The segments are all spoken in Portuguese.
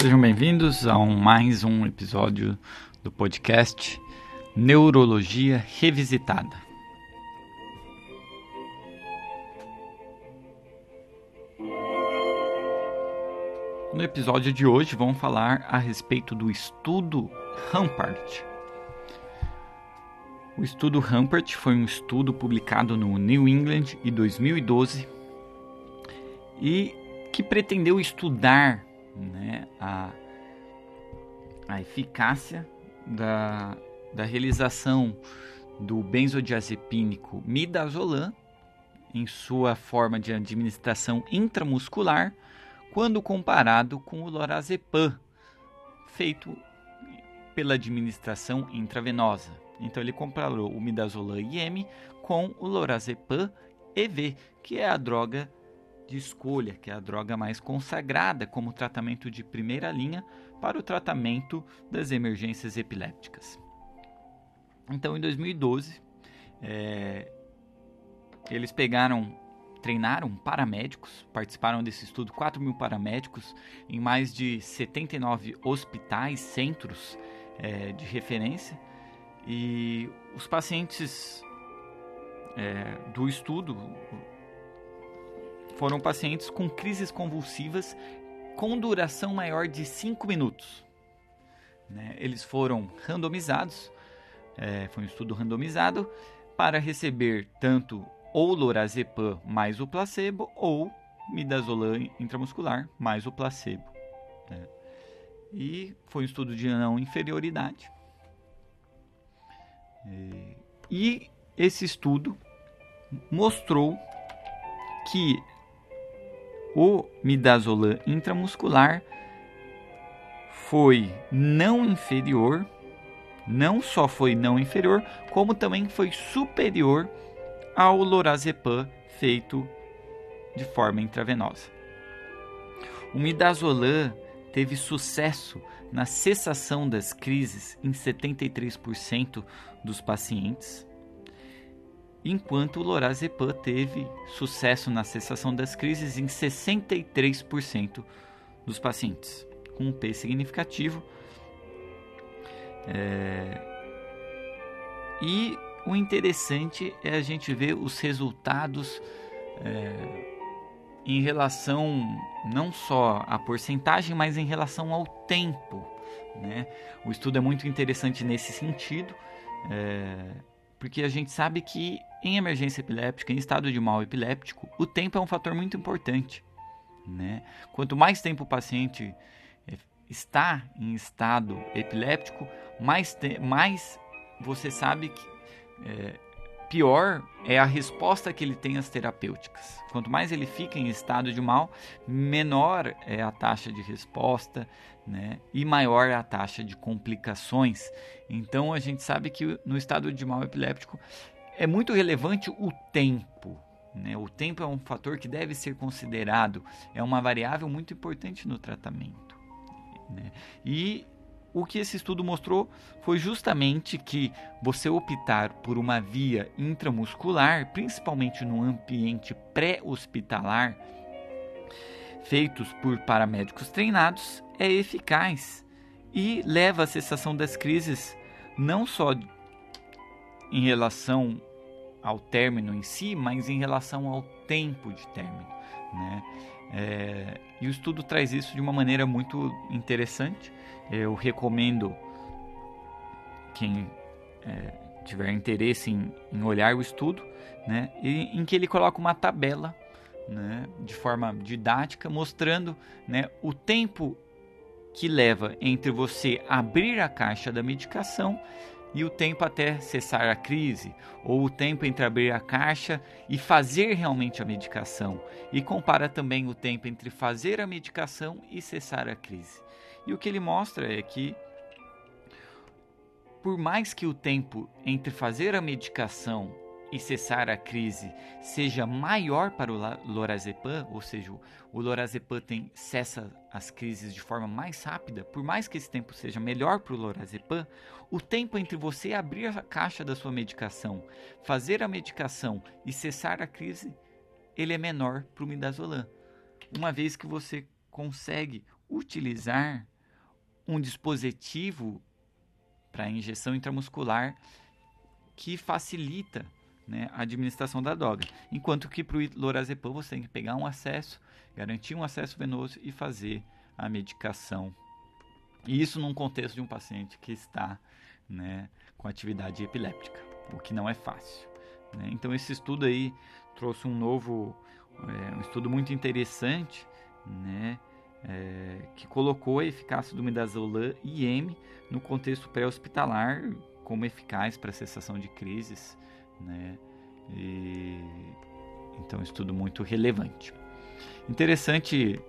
Sejam bem-vindos a um, mais um episódio do podcast Neurologia Revisitada. No episódio de hoje vamos falar a respeito do estudo Rampart. O estudo Rampart foi um estudo publicado no New England em 2012 e que pretendeu estudar né, a, a eficácia da, da realização do benzodiazepínico midazolam em sua forma de administração intramuscular quando comparado com o lorazepam feito pela administração intravenosa. Então ele comparou o midazolam IM com o lorazepam EV, que é a droga de escolha, que é a droga mais consagrada como tratamento de primeira linha para o tratamento das emergências epilépticas. Então, em 2012, é, eles pegaram, treinaram paramédicos, participaram desse estudo 4 mil paramédicos em mais de 79 hospitais, centros é, de referência, e os pacientes é, do estudo foram pacientes com crises convulsivas com duração maior de 5 minutos. Né? Eles foram randomizados, é, foi um estudo randomizado, para receber tanto ou lorazepam mais o placebo ou midazolam intramuscular mais o placebo. Né? E foi um estudo de não inferioridade. E esse estudo mostrou que o midazolam intramuscular foi não inferior, não só foi não inferior, como também foi superior ao lorazepam feito de forma intravenosa. O midazolam teve sucesso na cessação das crises em 73% dos pacientes enquanto o lorazepam teve sucesso na cessação das crises em 63% dos pacientes, com um P significativo. É... E o interessante é a gente ver os resultados é... em relação não só à porcentagem, mas em relação ao tempo. Né? O estudo é muito interessante nesse sentido. É porque a gente sabe que em emergência epiléptica, em estado de mal epiléptico, o tempo é um fator muito importante. Né? Quanto mais tempo o paciente eh, está em estado epiléptico, mais, mais você sabe que é, pior é a resposta que ele tem às terapêuticas. Quanto mais ele fica em estado de mal, menor é a taxa de resposta né? e maior é a taxa de complicações. Então a gente sabe que no estado de mal epiléptico é muito relevante o tempo. Né? O tempo é um fator que deve ser considerado, é uma variável muito importante no tratamento. Né? E o que esse estudo mostrou foi justamente que você optar por uma via intramuscular, principalmente no ambiente pré-hospitalar, feitos por paramédicos treinados, é eficaz e leva à cessação das crises não só em relação ao término em si, mas em relação ao tempo de término. Né? É, e o estudo traz isso de uma maneira muito interessante. Eu recomendo quem é, tiver interesse em, em, olhar o estudo, né, e, em que ele coloca uma tabela né, de forma didática mostrando né, o tempo que leva entre você abrir a caixa da medicação e o tempo até cessar a crise, ou o tempo entre abrir a caixa e fazer realmente a medicação, e compara também o tempo entre fazer a medicação e cessar a crise. E o que ele mostra é que, por mais que o tempo entre fazer a medicação e cessar a crise seja maior para o lorazepam, ou seja, o lorazepam tem, cessa as crises de forma mais rápida, por mais que esse tempo seja melhor para o lorazepam, o tempo entre você abrir a caixa da sua medicação, fazer a medicação e cessar a crise, ele é menor para o midazolam, uma vez que você consegue utilizar um dispositivo para injeção intramuscular que facilita né, a administração da droga. Enquanto que para o lorazepam você tem que pegar um acesso, garantir um acesso venoso e fazer a medicação. E isso num contexto de um paciente que está né, com atividade epiléptica, o que não é fácil. Né? Então esse estudo aí trouxe um novo, é, um estudo muito interessante, né, é, que colocou a eficácia do midazolam IM no contexto pré-hospitalar como eficaz para a cessação de crises, né? E, então, estudo muito relevante. Interessante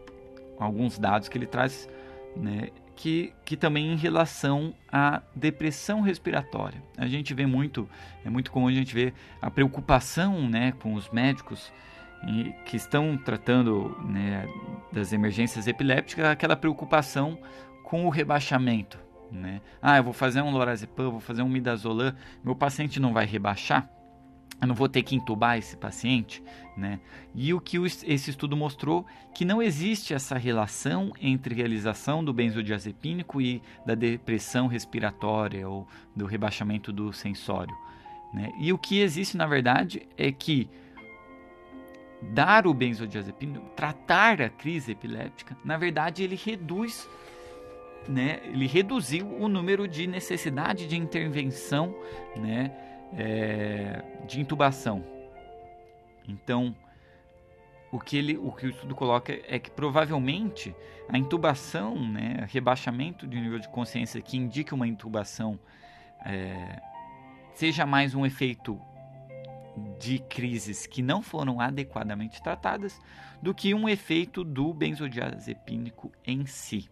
alguns dados que ele traz, né? Que, que também em relação à depressão respiratória. A gente vê muito, é muito comum a gente ver a preocupação né, com os médicos que estão tratando né, das emergências epilépticas, aquela preocupação com o rebaixamento. Né? Ah, eu vou fazer um lorazepam, vou fazer um midazolam, meu paciente não vai rebaixar? Eu não vou ter que entubar esse paciente, né? E o que esse estudo mostrou que não existe essa relação entre realização do benzodiazepínico e da depressão respiratória ou do rebaixamento do sensório, né? E o que existe na verdade é que dar o benzodiazepínico, tratar a crise epiléptica, na verdade ele reduz, né, ele reduziu o número de necessidade de intervenção, né, é, de intubação. Então, o que, ele, o que o estudo coloca é que provavelmente a intubação, né, rebaixamento de nível de consciência que indica uma intubação, é, seja mais um efeito de crises que não foram adequadamente tratadas do que um efeito do benzodiazepínico em si.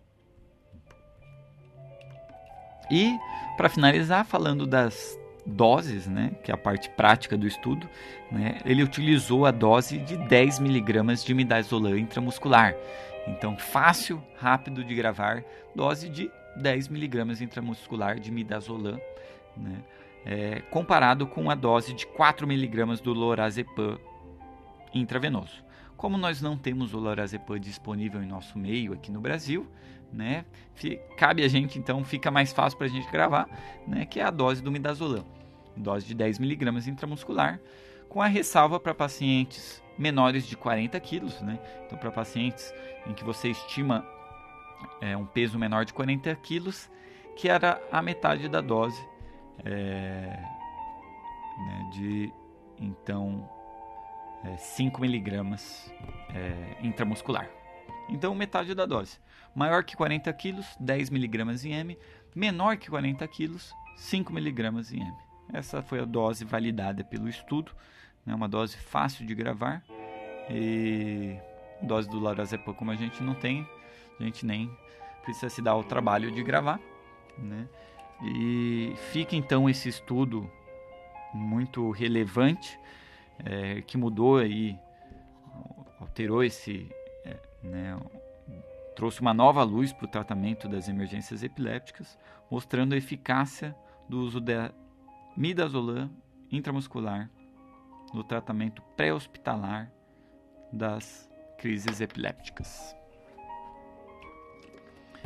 E, para finalizar, falando das doses, né, que é a parte prática do estudo, né, ele utilizou a dose de 10 miligramas de midazolam intramuscular. Então, fácil, rápido de gravar, dose de 10 miligramas intramuscular de midazolam, né, é, comparado com a dose de 4 miligramas do lorazepam intravenoso. Como nós não temos o lorazepam disponível em nosso meio aqui no Brasil, né, cabe a gente então, fica mais fácil para a gente gravar, né, que é a dose do midazolam, dose de 10 miligramas intramuscular, com a ressalva para pacientes menores de 40 quilos, né, então para pacientes em que você estima é, um peso menor de 40 quilos, que era a metade da dose é, né, de então é, 5 miligramas é, intramuscular. Então, metade da dose. Maior que 40 quilos, 10 miligramas em M. Menor que 40 quilos, 5 miligramas em M. Essa foi a dose validada pelo estudo. Né, uma dose fácil de gravar. E dose do lorazepam, como a gente não tem, a gente nem precisa se dar o trabalho de gravar. Né? E fica então esse estudo muito relevante é, que mudou aí, alterou esse, é, né, trouxe uma nova luz para o tratamento das emergências epilépticas, mostrando a eficácia do uso da midazolam intramuscular no tratamento pré-hospitalar das crises epilépticas.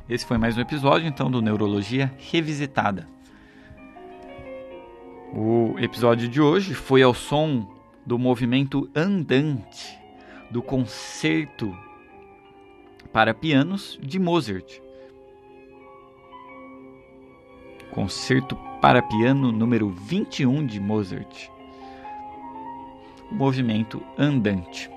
Esse foi mais um episódio então do Neurologia Revisitada. O episódio de hoje foi ao som do movimento andante do concerto para pianos de Mozart. Concerto para piano número 21 de Mozart. O movimento andante.